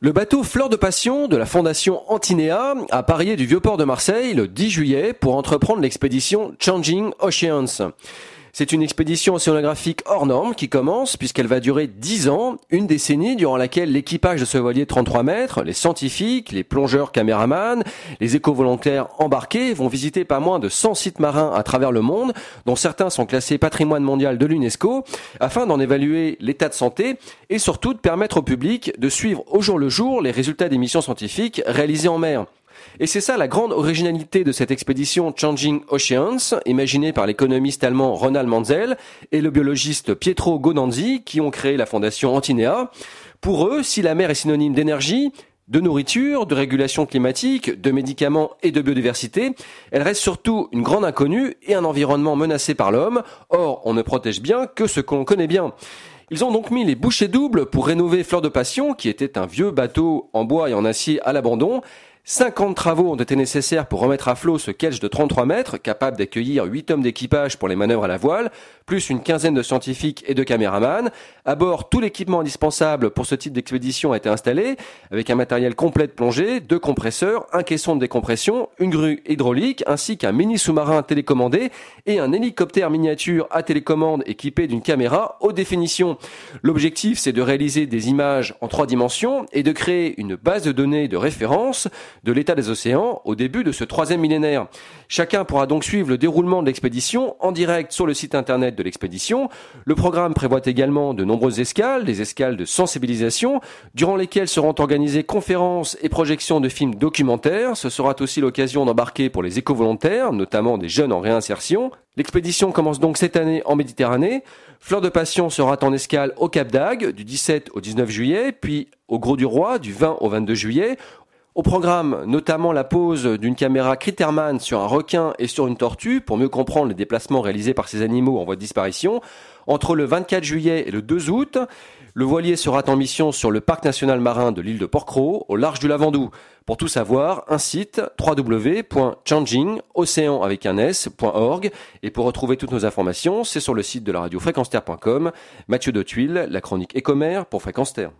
Le bateau Fleur de Passion de la Fondation Antinéa a parié du Vieux-Port de Marseille le 10 juillet pour entreprendre l'expédition Changing Oceans. C'est une expédition océanographique hors norme qui commence puisqu'elle va durer 10 ans, une décennie durant laquelle l'équipage de ce voilier de 33 mètres, les scientifiques, les plongeurs caméramans, les éco-volontaires embarqués vont visiter pas moins de 100 sites marins à travers le monde, dont certains sont classés patrimoine mondial de l'UNESCO, afin d'en évaluer l'état de santé et surtout de permettre au public de suivre au jour le jour les résultats des missions scientifiques réalisées en mer. Et c'est ça la grande originalité de cette expédition Changing Oceans, imaginée par l'économiste allemand Ronald Manzel et le biologiste Pietro Gonanzi, qui ont créé la fondation Antinea. Pour eux, si la mer est synonyme d'énergie, de nourriture, de régulation climatique, de médicaments et de biodiversité, elle reste surtout une grande inconnue et un environnement menacé par l'homme. Or, on ne protège bien que ce qu'on connaît bien. Ils ont donc mis les bouchées doubles pour rénover Fleur de Passion, qui était un vieux bateau en bois et en acier à l'abandon. 50 travaux ont été nécessaires pour remettre à flot ce ketch de 33 mètres, capable d'accueillir 8 hommes d'équipage pour les manœuvres à la voile, plus une quinzaine de scientifiques et de caméramans. À bord, tout l'équipement indispensable pour ce type d'expédition a été installé, avec un matériel complet de plongée, deux compresseurs, un caisson de décompression, une grue hydraulique, ainsi qu'un mini sous-marin télécommandé et un hélicoptère miniature à télécommande équipé d'une caméra haute définition. L'objectif, c'est de réaliser des images en trois dimensions et de créer une base de données de référence de l'état des océans au début de ce troisième millénaire. Chacun pourra donc suivre le déroulement de l'expédition en direct sur le site internet de l'expédition. Le programme prévoit également de nombreuses escales, des escales de sensibilisation, durant lesquelles seront organisées conférences et projections de films documentaires. Ce sera aussi l'occasion d'embarquer pour les éco-volontaires, notamment des jeunes en réinsertion. L'expédition commence donc cette année en Méditerranée. Fleur de Passion sera en escale au Cap d'Agde du 17 au 19 juillet, puis au Gros du Roi du 20 au 22 juillet, au programme, notamment la pose d'une caméra Critterman sur un requin et sur une tortue pour mieux comprendre les déplacements réalisés par ces animaux en voie de disparition. Entre le 24 juillet et le 2 août, le voilier sera en mission sur le parc national marin de l'île de Porquerolles, au large du Lavandou. Pour tout savoir, un site s.org et pour retrouver toutes nos informations, c'est sur le site de la radio fréquence Mathieu de Tuile, la chronique Écomère pour Fréquence Terre.